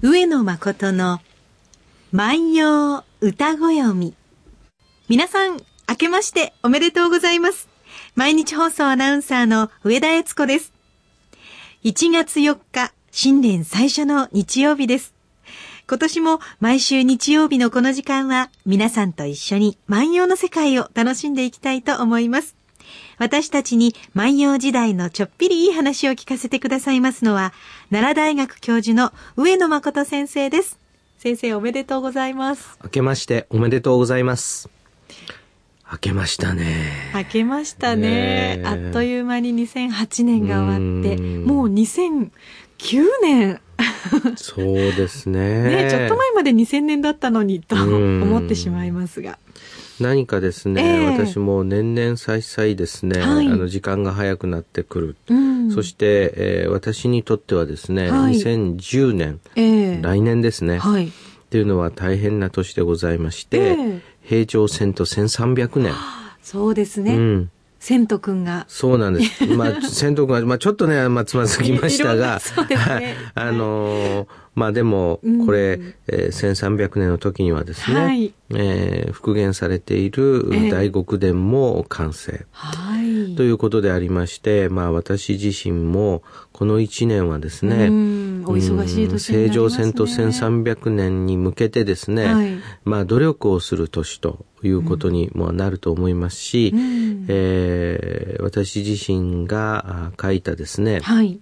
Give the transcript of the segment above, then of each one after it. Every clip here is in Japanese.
上野誠の万葉歌ご読み。皆さん、明けましておめでとうございます。毎日放送アナウンサーの上田悦子です。1月4日、新年最初の日曜日です。今年も毎週日曜日のこの時間は皆さんと一緒に万葉の世界を楽しんでいきたいと思います。私たちに万葉時代のちょっぴりいい話を聞かせてくださいますのは、奈良大学教授の上野誠先生です。先生おめでとうございます。明けましておめでとうございます。明けましたね。明けましたね。あっという間に2008年が終わって、もう2009年。そうですね ねちょっと前まで2000年だったのにと思ってしまいますが。何かですね、えー、私も年々再々ですね、はい、あの時間が早くなってくる、うん、そして、えー、私にとってはですね、はい、2010年、えー、来年ですね、はい、っていうのは大変な年でございまして、えー、平城戦と1300年。そうですね。うん。千斗くんが。そうなんです。まあ、千斗くんは、まあ、ちょっとね、まあ、つまずきましたが、そうですね。あのー、まあでも、これ、うん、えー、1300年の時にはですね、はい、えー、復元されている大極殿も完成、えー、はい、ということでありまして、まあ私自身もこの1年はですね、お忙しい年に、ね、正常戦と1300年に向けてですね、はい、まあ努力をする年ということにもなると思いますし、うん、えー、私自身が書いたですね、はい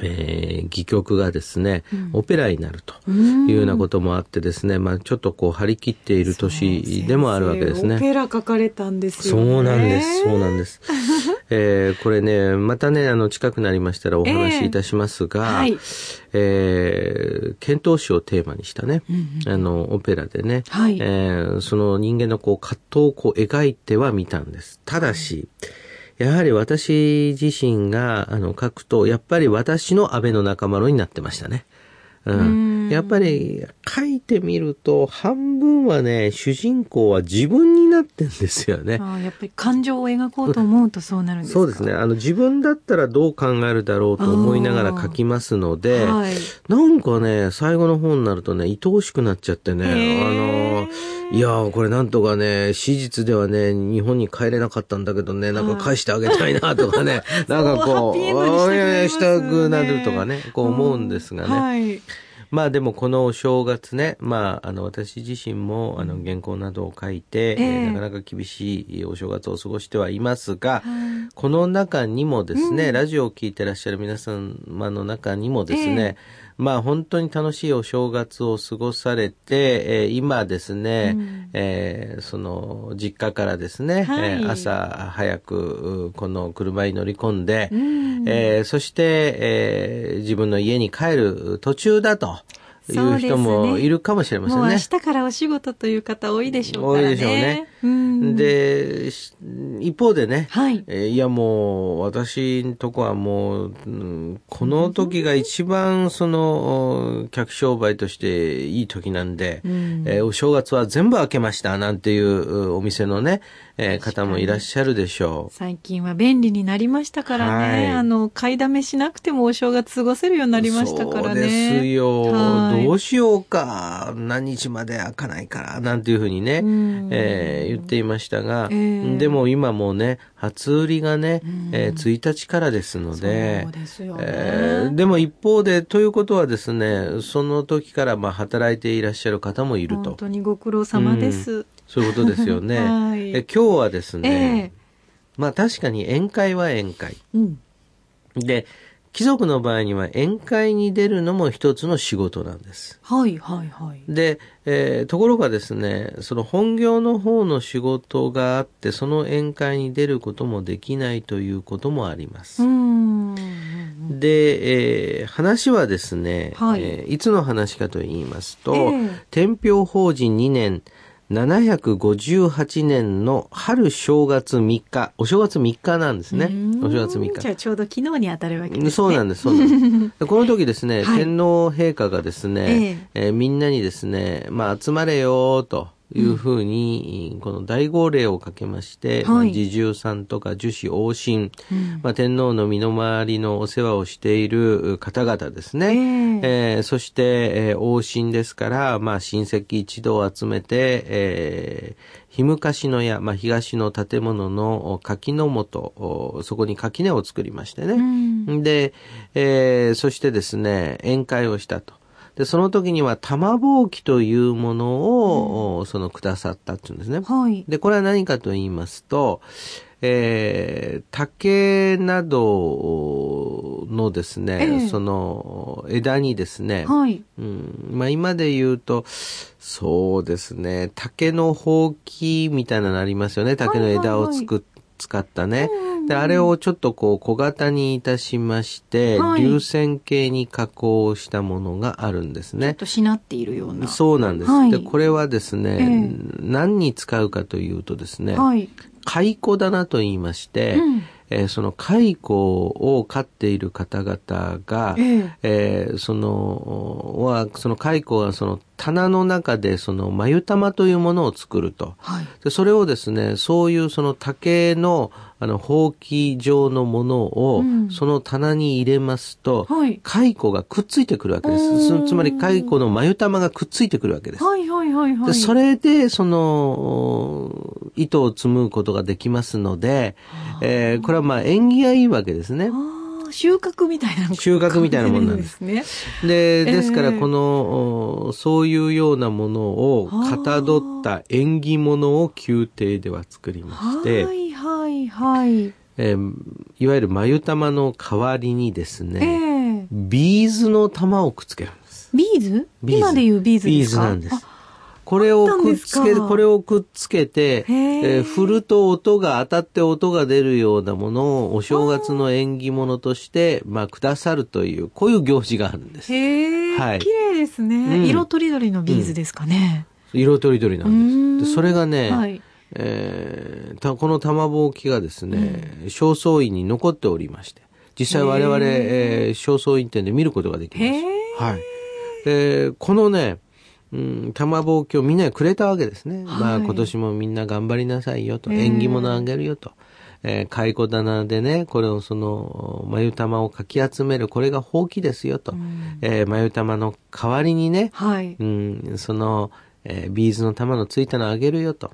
えー、戯曲がですね、うん、オペラになるというようなこともあってですね、まあちょっとこう張り切っている年でもあるわけですね。オペラ書かれたんですよね。そうなんです、そうなんです。えー、これね、またね、あの近くなりましたらお話しいたしますが、えー、はいえー、遣唐使をテーマにしたね、うんうん、あのオペラでね、はい、えー、その人間のこう葛藤をこう描いてはみたんです。ただし、やはり私自身があの書くと、やっぱり私の安倍の仲間のになってましたね。うん、やっぱり書いてみると半分はね主人公は自分になってんですよね。あやっぱり感情を描こうと思うとそうなるんですか。そうですね。あの自分だったらどう考えるだろうと思いながら書きますので、はい、なんかね最後の方になるとね愛おしくなっちゃってねあのいやこれなんとかね史実ではね日本に帰れなかったんだけどねなんか返してあげたいなとかね なんかこうしたくなるとかねこう思うんですがね。はい。まあでもこのお正月ね、まああの私自身もあの原稿などを書いて、えー、なかなか厳しいお正月を過ごしてはいますが、この中にもですね、うん、ラジオを聞いてらっしゃる皆様の中にもですね、えーまあ本当に楽しいお正月を過ごされて、えー、今ですね、うん、えー、その実家からですね、はい、えー、朝早くこの車に乗り込んで、うん、えー、そして、えー、自分の家に帰る途中だと。いう人もいるかもしれませんね。ね明日からお仕事という方多いでしょうからね。多いでしょうね。で、一方でね、はい、えいやもう、私んとこはもう、うん、この時が一番その、客商売としていい時なんで、うん、えー、お正月は全部開けましたなんていうお店のね、えー、方もいらっしゃるでしょう。最近は便利になりましたからね。はい、あの、買いだめしなくてもお正月過ごせるようになりましたからね。そうですよ。どうしようか。何日まで開かないから。なんていうふうにね、えー、言っていましたが、えー、でも今もね、初売りがね、えー、1日からですので、ですよね、えー、でも一方で、ということはですね、その時からまあ働いていらっしゃる方もいると。本当にご苦労様です。うんそういうことですよね。はい、え今日はですね、えー、まあ確かに宴会は宴会。うん、で、貴族の場合には宴会に出るのも一つの仕事なんです。はいはいはい。で、えー、ところがですね、その本業の方の仕事があって、その宴会に出ることもできないということもあります。で、えー、話はですね、はいえー、いつの話かと言いますと、えー、天平法人2年758年の春正月3日、お正月3日なんですね。お正月3日。じゃあちょうど昨日に当たるわけですね。そうなんです、そうなんです。この時ですね、はい、天皇陛下がですね、えー、えー、みんなにですね、まあ集まれよと。いうふうに、この大号令をかけまして、はい、侍従さんとか樹子王神、うん、まあ、天皇の身の回りのお世話をしている方々ですね。えー、えー、そして、えー、王神ですから、まあ、親戚一同を集めて、えー、日昔の屋、まあ、東の建物の垣の元、そこに垣根を作りましてね。うん、で、えー、そしてですね、宴会をしたと。で、その時には玉ぼうきというものを、うん、そのくださったっていうんですね。はい。で、これは何かと言いますと、えー、竹などのですね、えー、その枝にですね、はい。うん、まあ今で言うと、そうですね、竹のほうきみたいなのありますよね。竹の枝を作っ、はいはい使ったね。で、あれをちょっとこう小型にいたしまして、はい、流線形に加工したものがあるんですね。ちょっとしなっているような。そうなんです。はい、で、これはですね、えー、何に使うかというとですね、はい、蚕棚と言いまして、うんえー、その蚕を飼っている方々が、えー、えー、その、は、その蚕はその棚の中でその眉玉というものを作ると。はい、でそれをですね、そういうその竹のあの、ほうき状のものを、その棚に入れますと、はい、蚕がくっついてくるわけです。つまり蚕の眉玉がくっついてくるわけです。はいはいはいはい。でそれで、その、糸を紡ぐことができますので、えー、これはまあ縁起がいいわけですね。収穫みたいな収穫みたいなもんなんです。ね。で、ですからこの、そういうようなものをかたどった縁起物を宮廷では作りまして、はいはいはい。えー、いわゆる繭玉の代わりにですね、えー、ビーズの玉をくっつけるんです。ビーズ？今でいうビーズですか？ビーズなんです。これをくっつけ、これをくっつけて、えー、振ると音が当たって音が出るようなものをお正月の縁起物として、まあ、くださるという、こういう行事があるんです。へはい。綺麗ですね、うん、色とりどりのビーズですかね。うん、色とりどりなんです。でそれがね、はいえー、たこの玉ぼうきがですね、うん、正倉院に残っておりまして、実際我々、えー、正倉院店で見ることができます。はい。で、このね、うん、玉ぼうきをみんなにくれたわけですね。はい、まあ今年もみんな頑張りなさいよと、縁起物あげるよと。えー、蚕棚でね、これをその、眉玉をかき集める、これがほうきですよと。うん、えー、眉玉の代わりにね、はい、うん、その、えー、ビーズの玉のついたのあげるよと。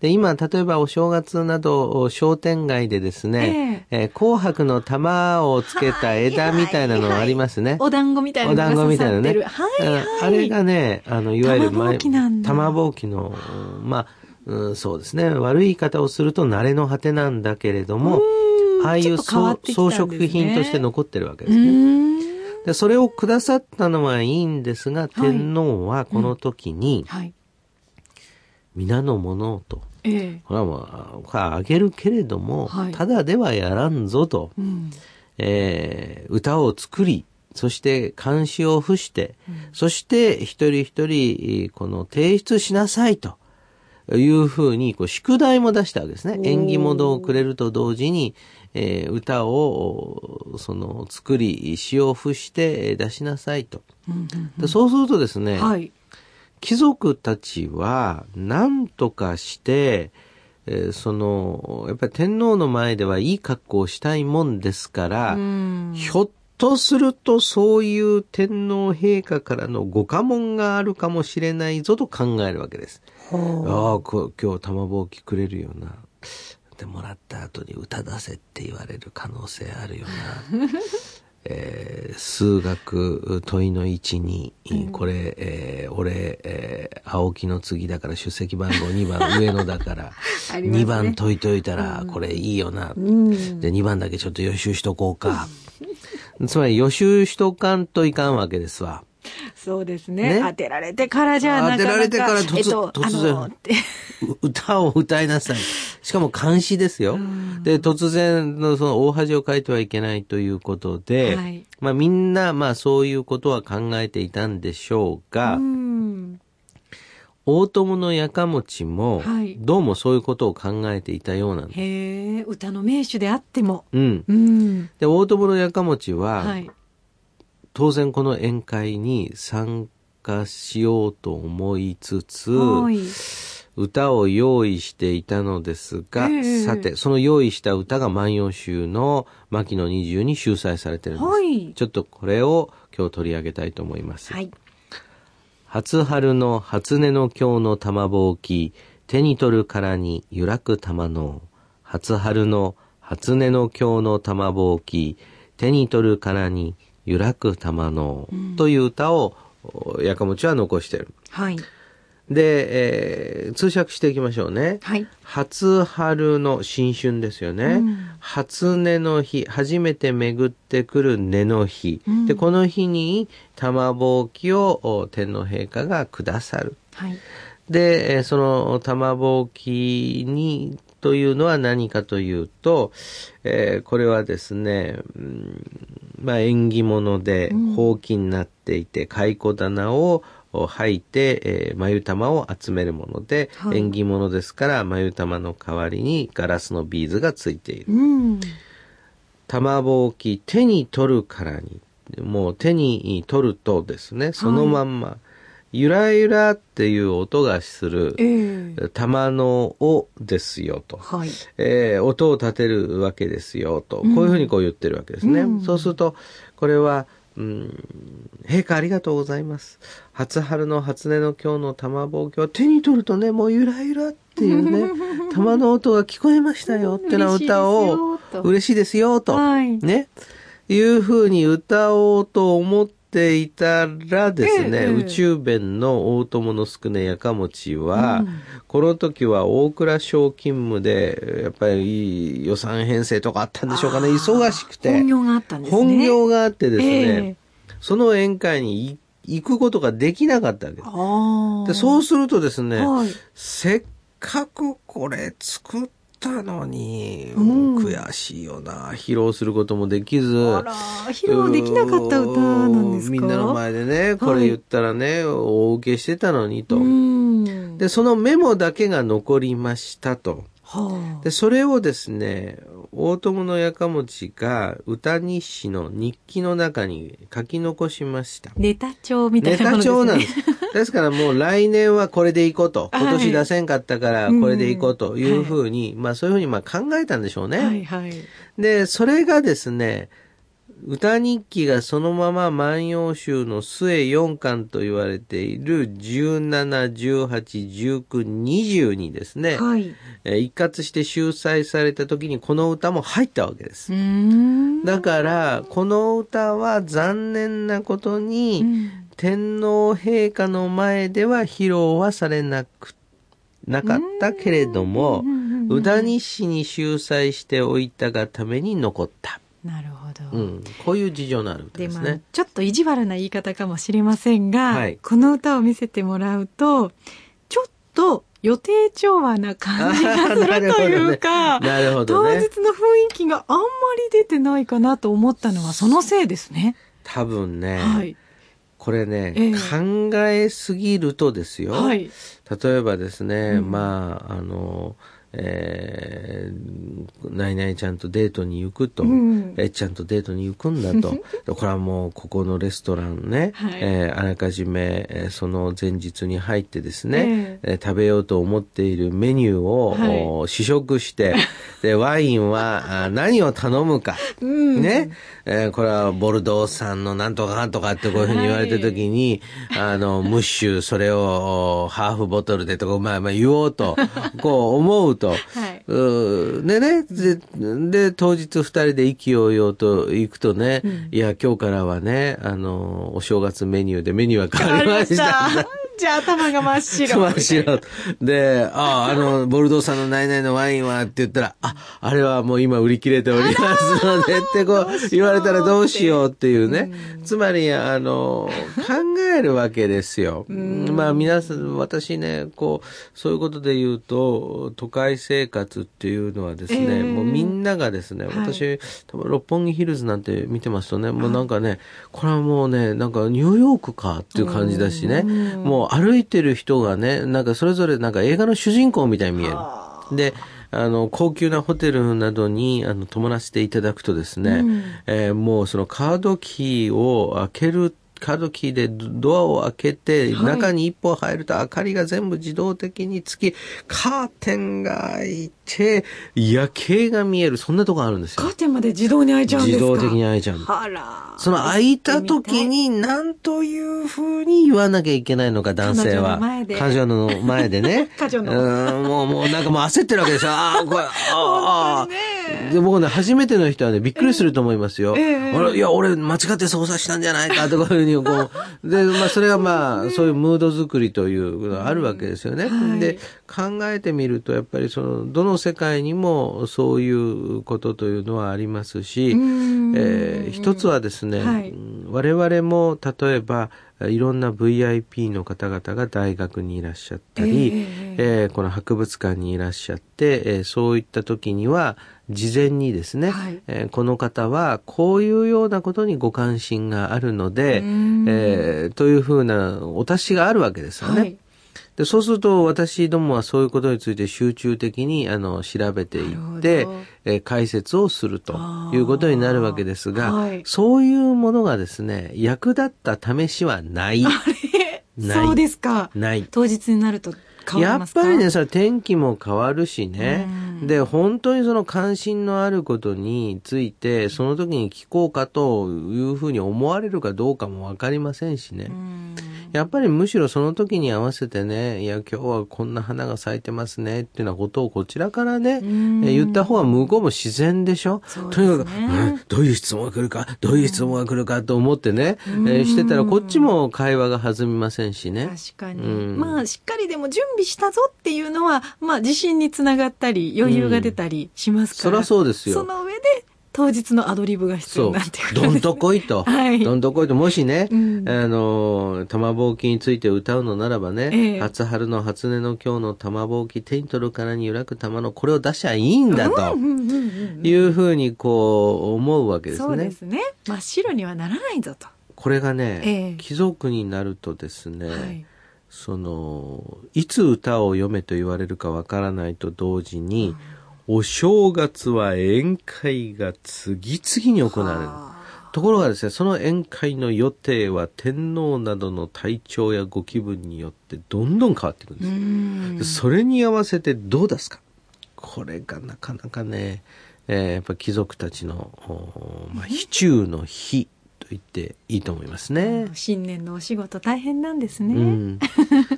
で、今、例えばお正月など、商店街でですね、えー、えー、紅白の玉をつけた枝みたいなのありますね。はいはい、お団子みたいなお団子みたいなね。はいはい、あれがね、あの、いわゆる前、玉ぼうきの、まあ、うん、そうですね。悪い言い方をすると慣れの果てなんだけれども、ああいう装飾品として残ってるわけですね。で、それをくださったのはいいんですが、天皇はこの時に、はい、皆のものと、ええ、これはまあ、これはあげるけれども、はい、ただではやらんぞと、うん、えー、歌を作り、そして監視を付して、うん、そして一人一人、この提出しなさいと。いうふうに、こう宿題も出したわけですね。縁起物をくれると同時に、えー、歌を、その、作り、詩を付して出しなさいと。うんうんうん、そうするとですね、はい、貴族たちは何とかして、えー、その、やっぱり天皇の前ではいい格好をしたいもんですから、ひょっとするとそういう天皇陛下からのご下問があるかもしれないぞと考えるわけです。ああ、今日玉ぼうきくれるような。でもらった後に歌出せって言われる可能性あるよな。えー、数学問いの位置に、うん、これ、えー、俺、えー、青木の次だから出席番号2番上野だから、ね、2番解いといたら、これいいよな。うん、で、2番だけちょっと予習しとこうか。つまり予習しとかんといかんわけですわ。そうですね。ね当てられてからじゃなかなか当てられてから突,、えっと、突然、歌を歌いなさい。しかも監視ですよ。で、突然のその大恥をかいてはいけないということで、はい、まあみんな、まあそういうことは考えていたんでしょうが、う大友のやかもちも、どうもそういうことを考えていたようなんです。へえ、歌の名手であっても。うん。うん、で、大友のやかもちは、はい、当然この宴会に参加しようと思いつつ、はい。歌を用意していたのですが、えー、さて、その用意した歌が万葉集の牧野二十に収載されてるんです。はい、ちょっとこれを今日取り上げたいと思います。はい、初春の初音の今日の玉ぼうき、手に取るからに揺らく玉の、初春の初音の今日の玉ぼうき、手に取るからに揺らく玉の、うん、という歌を、やかもちは残してる。はい。で、えー、通訳していきましょうね。はい。初春の新春ですよね。うん、初音の日、初めて巡ってくる根の日。うん、で、この日に玉ぼうきを天皇陛下がくださる。はい。で、その玉ぼうきにというのは何かというと、えー、これはですね、うん、まあ縁起物で、ほうきになっていて、蚕棚をを履いて、えー、眉玉を集めるもので、はい、縁起物ですから眉玉の代わりにガラスのビーズがついている。うん、玉ぼうき手に取るからにもう手に取るとですねそのまんま、はい、ゆらゆらっていう音がする、えー、玉の尾ですよと、はい、えー、音を立てるわけですよと、こういうふうにこう言ってるわけですね。うん、そうするとこれはうん、陛下ありがとうございます。初春の初音の今日の玉ぼうきを手に取るとね、もうゆらゆらっていうね、玉の音が聞こえましたよってな歌を、嬉しいですよと、はい、ね、いうふうに歌おうと思っていたらですね、ええ、宇宙弁の大友の少ねやかもちは、うん、この時は大蔵省勤務で、やっぱり予算編成とかあったんでしょうかね、忙しくて。本業があったんですね。本業があってですね、え、その宴会に行くことができなかったわけです。でそうするとですね、はい、せっかくこれ作ったのに、うん、悔しいよな。披露することもできず。あら、披露できなかった歌なんですか？みんなの前でね、これ言ったらね、はい、大受けしてたのにと。で、そのメモだけが残りましたと。はあ、で、それをですね、大友のやかもちが歌日誌の日記の中に書き残しました。ネタ帳みたいな、ね、ネタ帳なんです。ですからもう来年はこれでいこうと。今年出せんかったからこれでいこうとい。うふうに、はい、まあそういうふうにまあ考えたんでしょうね。はいはい、で、それがですね、歌日記がそのまま万葉集の末4巻と言われている17、18、19、20にですね、はい、え一括して集載された時にこの歌も入ったわけです。だから、この歌は残念なことに、天皇陛下の前では披露はされなく、なかったけれども、歌日誌に集載しておいたがために残った。なるほど、うん、こういう事情のある歌ですね。ちょっと意地悪な言い方かもしれませんが、はい、この歌を見せてもらうと、ちょっと予定調和な感じがするというか、なるほど、ね、当日の雰囲気があんまり出てないかなと思ったのはそのせいですね。多分ね、はい、これね、えー、考えすぎるとですよ、はい、例えばですね、うん、まあ、あの、えー、ナイナイちゃんとデートに行くと、うん、えっちゃんとデートに行くんだと。これはもうここのレストランね、はい、えー、あらかじめ、えー、その前日に入ってですね、えー、食べようと思っているメニューを、はい、試食して、で、ワインはあ何を頼むか、うん、ね、えー、これはボルドー産のなんとかなんとかってこういうふうに言われた時に、はい、あの、ムッシュ、それをハーフボトルでとか、まあまあ言おうと、こう思うと、はい、うでねで、で、当日二人で意気揚々と行くとね、うん、いや、今日からはね、あの、お正月メニューでメニューが変わりました。じゃあ頭が真っ白。真っ白。で、ああ、あの、ボルドーさんのナイナイのワインはって言ったら、あ、あれはもう今売り切れておりますのでってこう言われたらどうしようっていうね。つまり、あの、考えるわけですよ。まあ皆さん、私ね、こう、そういうことで言うと、都会生活っていうのはですね、えー、もうみんながですね、私、はい、六本木ヒルズなんて見てますとね、もうなんかね、これはもうね、なんかニューヨークかっていう感じだしね、もう歩いてる人がね、なんかそれぞれなんか映画の主人公みたいに見える。で、あの、高級なホテルなどに、あの、泊まらせていただくとですね、うん、えー、もうそのカードキーを開けるカードキーでドアを開けて、はい、中に一歩入ると明かりが全部自動的につき、カーテンが開いて、夜景が見える、そんなとこあるんですよ。カーテンまで自動に開いちゃうんですか？自動的に開いちゃう。あら。その開いた時に何というふうに言わなきゃいけないのか、男性は。彼女の前でね。彼女の。うん、もう、もうなんかもう焦ってるわけですよ。ああ、これ、ああ。で、僕ね、初めての人はね、びっくりすると思いますよ。えー、いや、俺間違って操作したんじゃないかとかいうふうに、こう。で、まあ、それがまあ、そういうムード作りというのがあるわけですよね。はい、で、考えてみると、やっぱりその、どの世界にもそういうことというのはありますし、えー、一つはですね、はい、我々も例えば、いろんな VIP の方々が大学にいらっしゃったり、えー、えー、この博物館にいらっしゃって、えー、そういった時には、事前にですね、はい、えー、この方はこういうようなことにご関心があるので、えー、というふうなお達しがあるわけですよね。はいでそうすると私どもはそういうことについて集中的にあの調べていって、えー、解説をするということになるわけですが、はい、そういうものがですね役立った試しはない。そうですか。ない。当日になるとやっぱりね、それ天気も変わるしね。で、本当にその関心のあることについて、その時に聞こうかというふうに思われるかどうかもわかりませんしね。やっぱりむしろその時に合わせてね、いや、今日はこんな花が咲いてますねっていうようなことをこちらからね、言った方が向こうも自然でしょ？ね、とにかく、うん、どういう質問が来るか、どういう質問が来るかと思ってね、えー、してたらこっちも会話が弾みませんしね。確かに。まあ、しっかりでも準備したぞっていうのは、まあ、自信につながったり、余裕が出たりしますから。うん、そりゃそうですよ。その上で、当日のアドリブが必要なんていうどんとこいと。はい。どんとこいと。もしね、うん、あの、玉ぼうきについて歌うのならばね、ええ、初春の初音の今日の玉ぼうき手に取るからに揺らく玉のこれを出しゃいいんだと。いうふうにこう思うわけですね。そうですね。真っ白にはならないぞと。これがね、ええ、貴族になるとですね、はいその、いつ歌を読めと言われるかわからないと同時に、うん、お正月は宴会が次々に行われる。ところがですね、その宴会の予定は天皇などの体調やご気分によってどんどん変わっていくんです。それに合わせてどう出すか。これがなかなかね、えー、やっぱ貴族たちの、まあ、非中の非言っていいと思いますね。新年のお仕事大変なんですね。うん、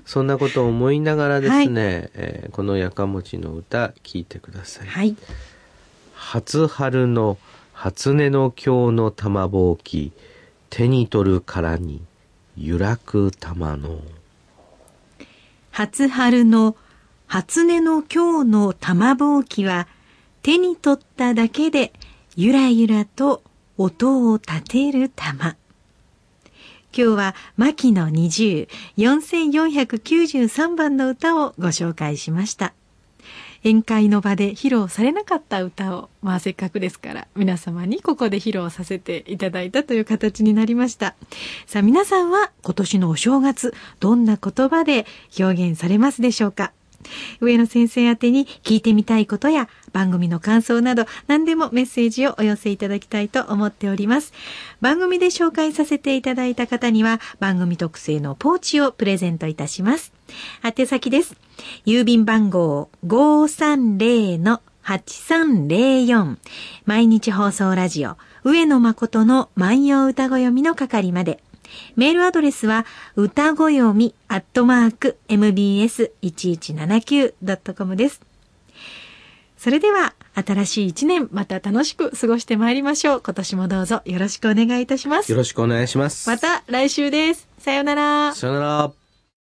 そんなことを思いながらですね、はい、えー、このやかもちの歌聞いてください。はい。初春の初音の今日の玉ぼうき、手に取るからに揺らく玉の。初春の初音の今日の玉ぼうきは、手に取っただけでゆらゆらと音を立てる玉。今日は牧野二十4493番の歌をご紹介しました。宴会の場で披露されなかった歌を、まあせっかくですから皆様にここで披露させていただいたという形になりました。さあ皆さんは今年のお正月、どんな言葉で表現されますでしょうか？上野先生宛てに聞いてみたいことや番組の感想など何でもメッセージをお寄せいただきたいと思っております。番組で紹介させていただいた方には番組特製のポーチをプレゼントいたします。宛先です。郵便番号530-8304毎日放送ラジオ上野誠の万葉歌子読みの係まで。メールアドレスは、歌ごよみ、アットマーク、mbs1179.com です。それでは、新しい一年、また楽しく過ごしてまいりましょう。今年もどうぞよろしくお願いいたします。よろしくお願いします。また来週です。さようなら。さようなら。